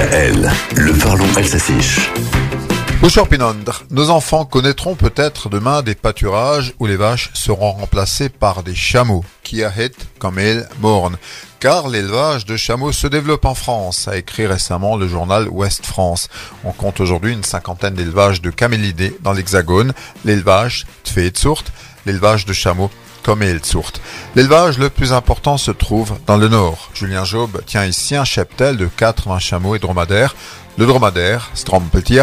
DKL, le parlons alsacien. Pinondre, nos enfants connaîtront peut-être demain des pâturages où les vaches seront remplacées par des chameaux, qui ahet comme elles born. Car l'élevage de chameaux se développe en France, a écrit récemment le journal Ouest France. On compte aujourd'hui une cinquantaine d'élevages de camélidés dans l'Hexagone, l'élevage Tfeetsurt, l'élevage de chameaux comme Elsurt. L'élevage le plus important se trouve dans le nord. Julien Job tient ici un cheptel de 80 chameaux et dromadaires. Le dromadaire, Strompeltier,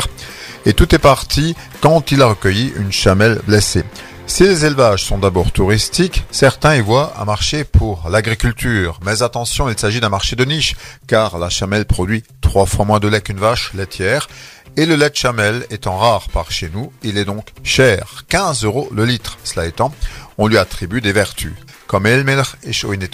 et tout est parti quand il a recueilli une chamelle blessée. Si les élevages sont d'abord touristiques, certains y voient un marché pour l'agriculture. Mais attention, il s'agit d'un marché de niche, car la chamelle produit trois fois moins de lait qu'une vache laitière, et le lait de chamelle étant rare par chez nous, il est donc cher, 15 euros le litre. Cela étant, on lui attribue des vertus, comme Elmer et Schoinet.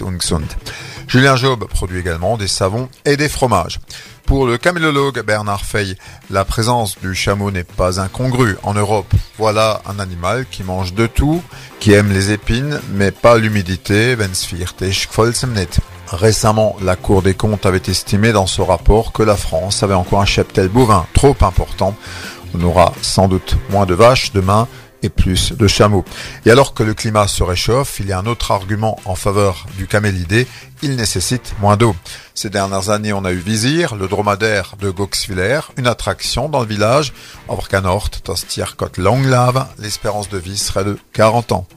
Julien Job produit également des savons et des fromages. Pour le camélologue Bernard Fey, la présence du chameau n'est pas incongrue. En Europe, voilà un animal qui mange de tout, qui aime les épines, mais pas l'humidité. Récemment, la Cour des comptes avait estimé dans ce rapport que la France avait encore un cheptel bovin trop important. On aura sans doute moins de vaches demain, et plus de chameaux. Et alors que le climat se réchauffe, il y a un autre argument en faveur du camélidé, il nécessite moins d'eau. Ces dernières années, on a eu Vizir, le dromadaire de Goxwiller, une attraction dans le village. Orkanort, Tostierkot Longlave, l'espérance de vie serait de 40 ans.